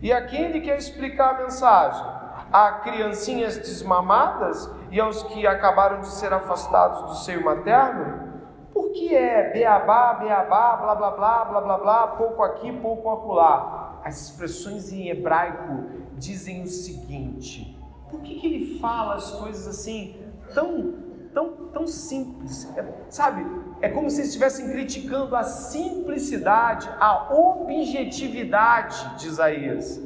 E a quem ele quer explicar a mensagem? a criancinhas desmamadas e aos que acabaram de ser afastados do seio materno? Por que é beabá, beabá, blá blá blá, blá blá blá, pouco aqui, pouco acolá? As expressões em hebraico dizem o seguinte: por que, que ele fala as coisas assim tão, tão, tão simples? É, sabe? É como se estivessem criticando a simplicidade, a objetividade de Isaías.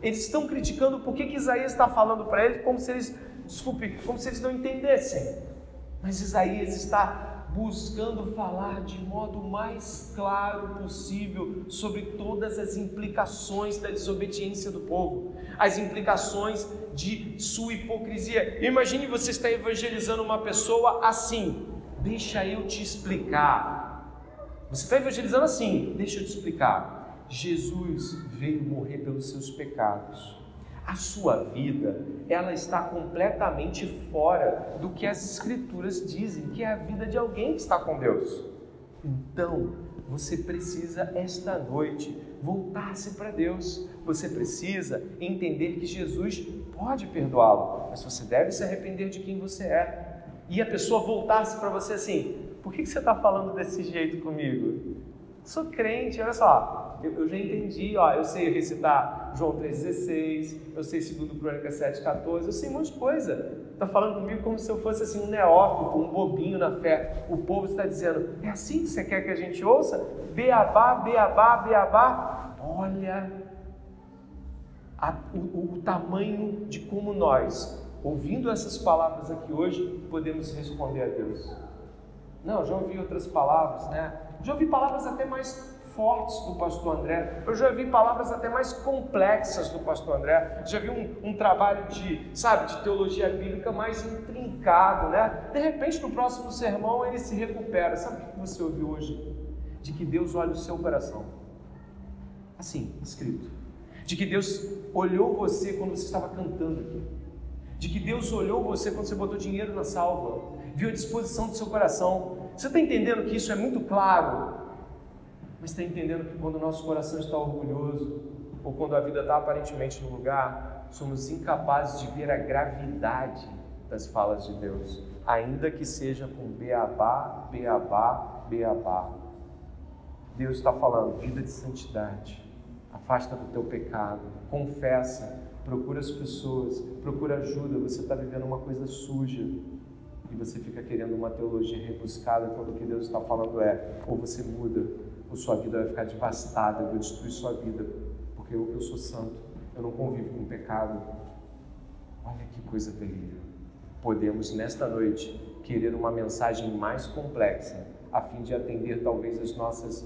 Eles estão criticando por que, que Isaías está falando para eles como se eles, desculpe, como se eles não entendessem. Mas Isaías está buscando falar de modo mais claro possível sobre todas as implicações da desobediência do povo, as implicações de sua hipocrisia. Imagine você estar evangelizando uma pessoa assim, deixa eu te explicar. Você está evangelizando assim, deixa eu te explicar. Jesus veio morrer pelos seus pecados. A sua vida, ela está completamente fora do que as escrituras dizem, que é a vida de alguém que está com Deus. Então, você precisa esta noite voltar-se para Deus. Você precisa entender que Jesus pode perdoá-lo, mas você deve se arrepender de quem você é. E a pessoa voltar-se para você assim: por que você está falando desse jeito comigo? Sou crente, olha só, eu, eu já entendi, ó, eu sei recitar João 3,16, eu sei 2 Crônica 7,14, eu sei um monte de coisa. Está falando comigo como se eu fosse assim um neófito, um bobinho na fé. O povo está dizendo, é assim que você quer que a gente ouça? Beabá, beabá, beabá. Olha a, o, o tamanho de como nós, ouvindo essas palavras aqui hoje, podemos responder a Deus. Não, já ouvi outras palavras, né? Já ouvi palavras até mais fortes do pastor André. Eu já vi palavras até mais complexas do pastor André. Já vi um, um trabalho de, sabe, de teologia bíblica mais intrincado, né? De repente, no próximo sermão, ele se recupera. Sabe o que você ouviu hoje? De que Deus olha o seu coração. Assim, escrito. De que Deus olhou você quando você estava cantando aqui. De que Deus olhou você quando você botou dinheiro na salva. Viu a disposição do seu coração. Você está entendendo que isso é muito claro? Mas está entendendo que quando o nosso coração está orgulhoso, ou quando a vida está aparentemente no lugar, somos incapazes de ver a gravidade das falas de Deus, ainda que seja com beabá, beabá, beabá. Deus está falando, vida de santidade, afasta do teu pecado, confessa, procura as pessoas, procura ajuda. Você está vivendo uma coisa suja. E você fica querendo uma teologia rebuscada quando o que Deus está falando é: ou você muda, ou sua vida vai ficar devastada, eu vou destruir sua vida, porque eu, eu sou santo, eu não convivo com pecado. Olha que coisa terrível. Podemos nesta noite querer uma mensagem mais complexa, a fim de atender talvez as nossas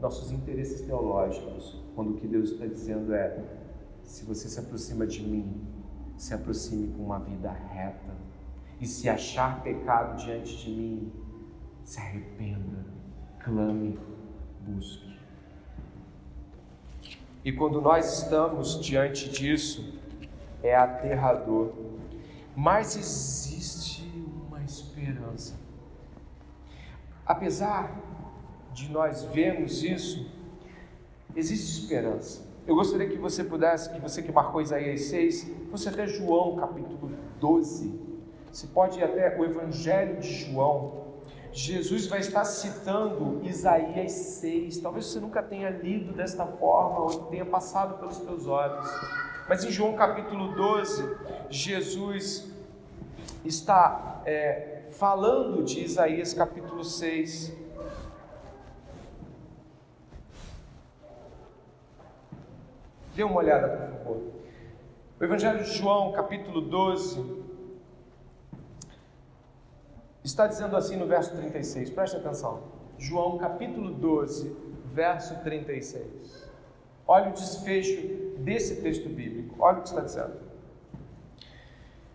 nossos interesses teológicos, quando o que Deus está dizendo é: se você se aproxima de mim, se aproxime com uma vida reta, e se achar pecado diante de mim, se arrependa, clame, busque. E quando nós estamos diante disso, é aterrador, mas existe uma esperança. Apesar de nós vermos isso, existe esperança. Eu gostaria que você pudesse, que você que marcou Isaías 6, fosse até João capítulo 12. Você pode ir até o Evangelho de João. Jesus vai estar citando Isaías 6. Talvez você nunca tenha lido desta forma ou tenha passado pelos teus olhos. Mas em João capítulo 12, Jesus está é, falando de Isaías capítulo 6. Dê uma olhada, por favor. O Evangelho de João, capítulo 12, está dizendo assim no verso 36, preste atenção. João, capítulo 12, verso 36. Olha o desfecho desse texto bíblico, olha o que está dizendo.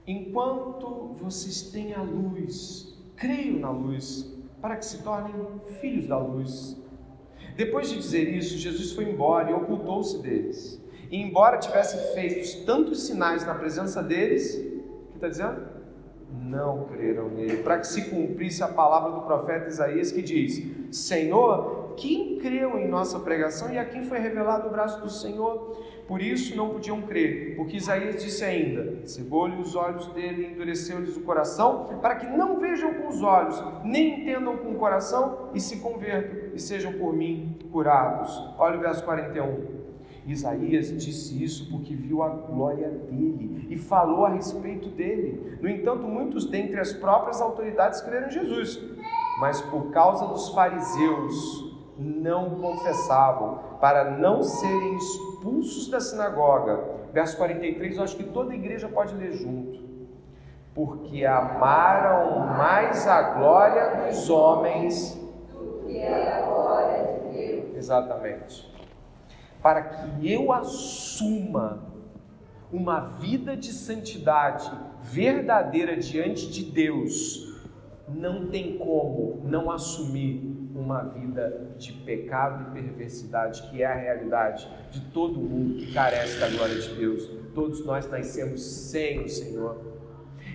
Enquanto vocês têm a luz, creio na luz, para que se tornem filhos da luz. Depois de dizer isso, Jesus foi embora e ocultou-se deles. E embora tivesse feito tantos sinais na presença deles, o que está dizendo? Não creram nele, para que se cumprisse a palavra do profeta Isaías que diz: Senhor, quem creu em nossa pregação e a quem foi revelado o braço do Senhor? Por isso não podiam crer, porque Isaías disse ainda: Cegou-lhe os olhos dele e endureceu-lhes o coração, para que não vejam com os olhos, nem entendam com o coração, e se convertam e sejam por mim curados. Olha o verso 41. Isaías disse isso porque viu a glória dele e falou a respeito dele. No entanto, muitos dentre as próprias autoridades creram em Jesus, mas por causa dos fariseus não confessavam, para não serem expulsos da sinagoga. Verso 43, eu acho que toda a igreja pode ler junto. Porque amaram mais a glória dos homens do que a glória de Deus. Exatamente para que eu assuma uma vida de santidade verdadeira diante de Deus, não tem como não assumir uma vida de pecado e perversidade, que é a realidade de todo mundo que carece da glória de Deus. Todos nós nascemos sem o Senhor.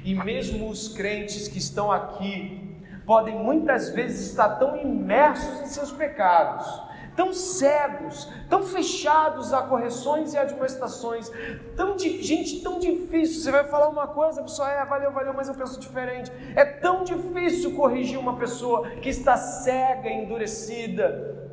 E mesmo os crentes que estão aqui podem muitas vezes estar tão imersos em seus pecados, tão cegos, tão fechados a correções e admoestações, tão gente tão difícil. Você vai falar uma coisa, a pessoa é, valeu, valeu, mas eu penso diferente. É tão difícil corrigir uma pessoa que está cega, endurecida.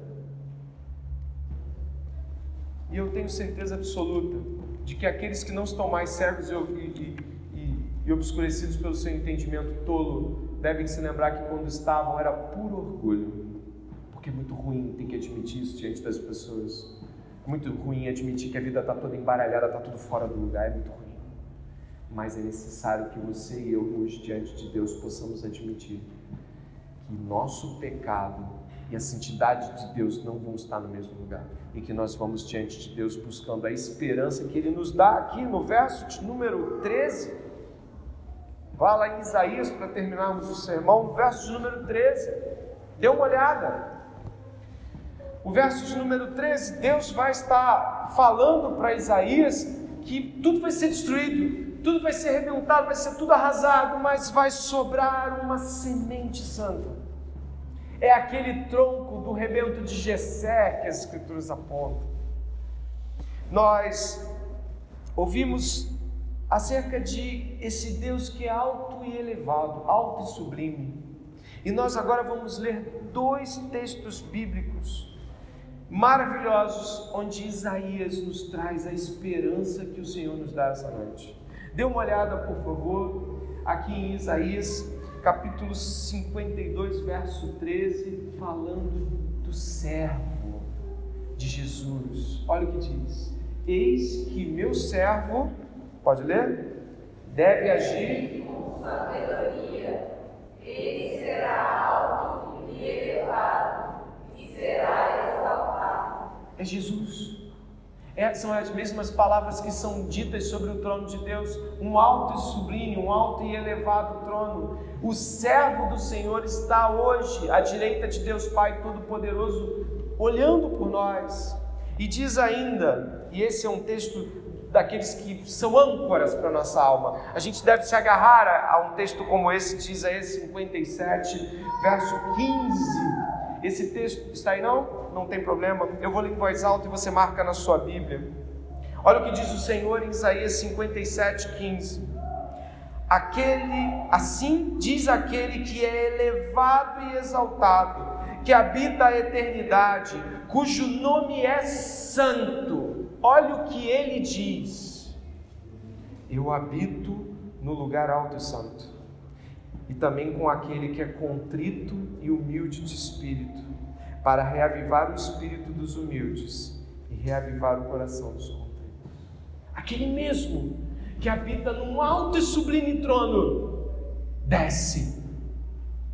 E eu tenho certeza absoluta de que aqueles que não estão mais cegos e, e, e, e obscurecidos pelo seu entendimento tolo devem se lembrar que quando estavam era puro orgulho porque é muito ruim ter que admitir isso diante das pessoas. É muito ruim admitir que a vida está toda embaralhada, está tudo fora do lugar, é muito ruim. Mas é necessário que você e eu, hoje, diante de Deus, possamos admitir que nosso pecado e a santidade de Deus não vão estar no mesmo lugar. E que nós vamos diante de Deus buscando a esperança que Ele nos dá aqui no verso de número 13. Vá lá em Isaías para terminarmos o sermão, verso número 13. Dê uma olhada. O verso de número 13, Deus vai estar falando para Isaías que tudo vai ser destruído, tudo vai ser arrebentado, vai ser tudo arrasado, mas vai sobrar uma semente santa. É aquele tronco do rebento de Jessé que as escrituras apontam. Nós ouvimos acerca de esse Deus que é alto e elevado, alto e sublime. E nós agora vamos ler dois textos bíblicos maravilhosos, onde Isaías nos traz a esperança que o Senhor nos dá essa noite. Dê uma olhada, por favor, aqui em Isaías, capítulo 52, verso 13, falando do servo de Jesus. Olha o que diz: Eis que meu servo, pode ler? Deve agir com sabedoria, ele será alto e elevado, e será. É Jesus. É, são as mesmas palavras que são ditas sobre o trono de Deus, um alto e sublime, um alto e elevado trono. O servo do Senhor está hoje à direita de Deus Pai Todo-Poderoso, olhando por nós. E diz ainda, e esse é um texto daqueles que são âncoras para nossa alma. A gente deve se agarrar a, a um texto como esse de Isaías 57, verso 15 esse texto está aí não? Não tem problema. Eu vou ler em voz alta e você marca na sua Bíblia. Olha o que diz o Senhor em Isaías 57, 15. Aquele, assim diz aquele que é elevado e exaltado, que habita a eternidade, cujo nome é santo. Olha o que ele diz: Eu habito no lugar alto e santo também com aquele que é contrito e humilde de espírito, para reavivar o espírito dos humildes e reavivar o coração dos contritos. Aquele mesmo que habita num alto e sublime trono, desce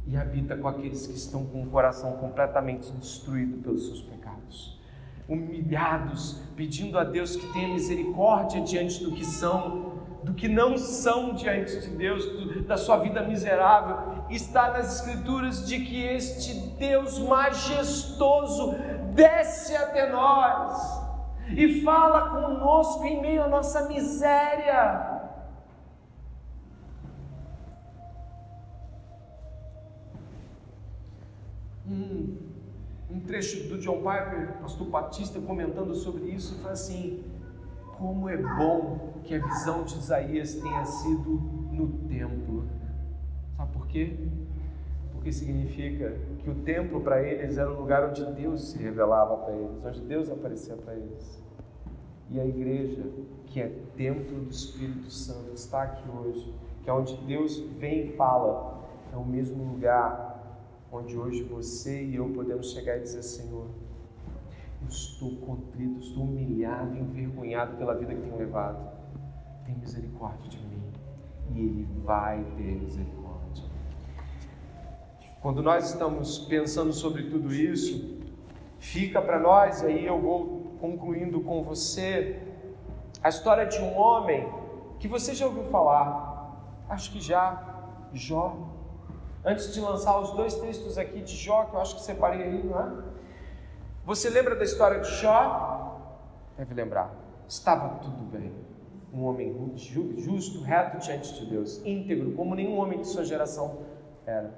e habita com aqueles que estão com o coração completamente destruído pelos seus pecados, humilhados, pedindo a Deus que tenha misericórdia diante do que são do que não são diante de Deus, do, da sua vida miserável, está nas Escrituras de que este Deus majestoso desce até nós e fala conosco em meio à nossa miséria. Um, um trecho do John Piper, pastor Batista, comentando sobre isso, fala assim: como é bom que a visão de Isaías tenha sido no templo. Sabe por quê? Porque significa que o templo para eles era o lugar onde Deus se revelava para eles, onde Deus aparecia para eles. E a igreja, que é templo do Espírito Santo, está aqui hoje, que é onde Deus vem e fala, é o mesmo lugar onde hoje você e eu podemos chegar e dizer: Senhor, estou contrito, estou humilhado, envergonhado pela vida que tenho levado. Tem misericórdia de mim. E Ele vai ter misericórdia. Quando nós estamos pensando sobre tudo isso, fica para nós, e aí eu vou concluindo com você, a história de um homem que você já ouviu falar, acho que já, Jó. Antes de lançar os dois textos aqui de Jó, que eu acho que separei aí, não é? Você lembra da história de Jó? Deve lembrar. Estava tudo bem. Um homem justo, reto diante de Deus, íntegro, como nenhum homem de sua geração era.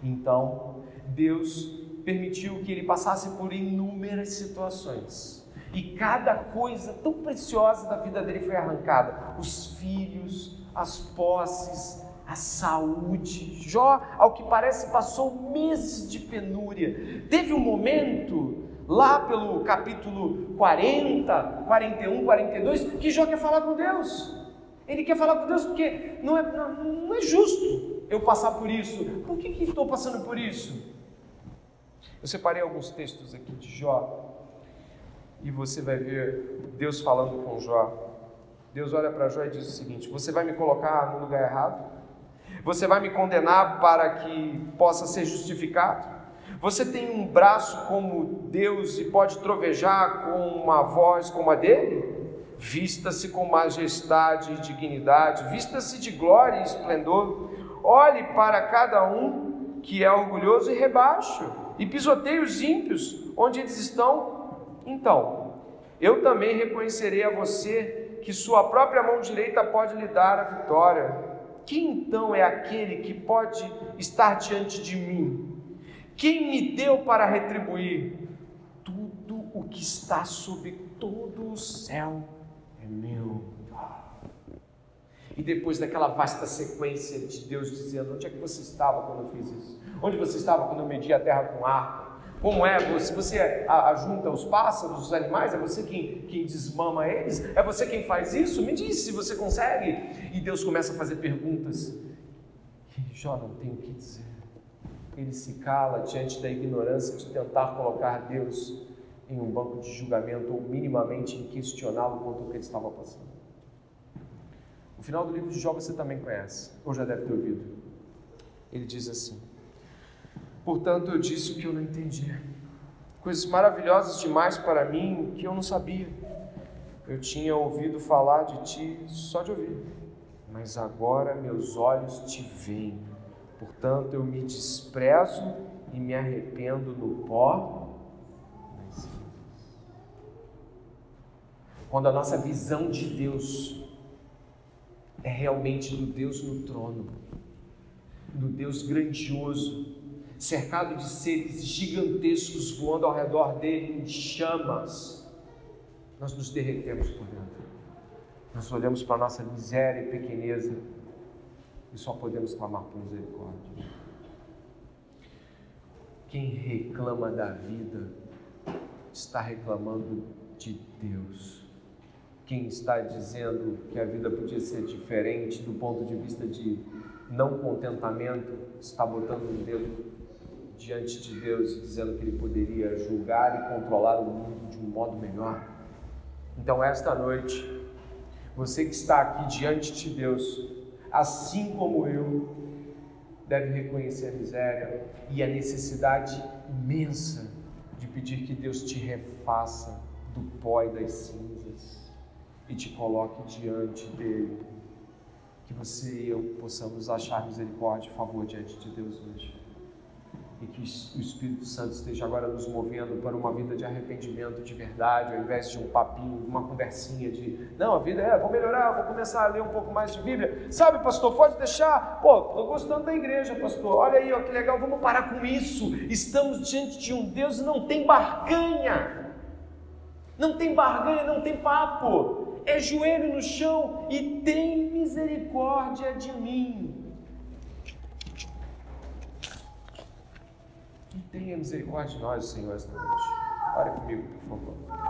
Então, Deus permitiu que ele passasse por inúmeras situações. E cada coisa tão preciosa da vida dele foi arrancada: os filhos, as posses, a saúde. Jó, ao que parece, passou meses de penúria. Teve um momento lá pelo capítulo 40, 41, 42, que Jó quer falar com Deus. Ele quer falar com Deus porque não é, não é justo eu passar por isso. Por que, que estou passando por isso? Eu separei alguns textos aqui de Jó e você vai ver Deus falando com Jó. Deus olha para Jó e diz o seguinte: Você vai me colocar no lugar errado? Você vai me condenar para que possa ser justificado? Você tem um braço como Deus e pode trovejar com uma voz como a dele? Vista-se com majestade e dignidade, vista-se de glória e esplendor. Olhe para cada um que é orgulhoso e rebaixo. e pisoteie os ímpios onde eles estão, então eu também reconhecerei a você que sua própria mão direita pode lhe dar a vitória. Quem então é aquele que pode estar diante de mim? Quem me deu para retribuir? Tudo o que está sob todo o céu é meu. E depois daquela vasta sequência de Deus dizendo: Onde é que você estava quando eu fiz isso? Onde você estava quando eu medi a terra com arco? Como é? Se você ajunta os pássaros, os animais, é você quem, quem desmama eles? É você quem faz isso? Me diz se você consegue. E Deus começa a fazer perguntas que Jó não tem o que dizer. Ele se cala diante da ignorância de tentar colocar Deus em um banco de julgamento ou minimamente em questioná-lo quanto ao que ele estava passando. O final do livro de Jó você também conhece, ou já deve ter ouvido. Ele diz assim: Portanto, eu disse o que eu não entendia. Coisas maravilhosas demais para mim que eu não sabia. Eu tinha ouvido falar de ti só de ouvir, mas agora meus olhos te veem. Portanto, eu me desprezo e me arrependo no pó. Quando a nossa visão de Deus é realmente do Deus no trono, do Deus grandioso, cercado de seres gigantescos voando ao redor dele em chamas, nós nos derretemos por dentro. Nós olhamos para a nossa miséria e pequeneza só podemos clamar por misericórdia. Quem reclama da vida está reclamando de Deus. Quem está dizendo que a vida podia ser diferente do ponto de vista de não contentamento está botando o dedo diante de Deus e dizendo que ele poderia julgar e controlar o mundo de um modo melhor. Então, esta noite, você que está aqui diante de Deus, assim como eu, deve reconhecer a miséria e a necessidade imensa de pedir que Deus te refaça do pó e das cinzas e te coloque diante dele. Que você e eu possamos achar misericórdia e favor diante de Deus hoje e que o Espírito Santo esteja agora nos movendo para uma vida de arrependimento de verdade, ao invés de um papinho, uma conversinha de não, a vida é, vou melhorar, vou começar a ler um pouco mais de Bíblia. Sabe, pastor, pode deixar? Pô, estou gostando da igreja, pastor. Olha aí, ó, que legal, vamos parar com isso. Estamos diante de um Deus e não tem barganha. Não tem barganha, não tem papo. É joelho no chão e tem misericórdia de mim. Tenha misericórdia de nós, Senhor, esta noite. Ore comigo, por favor.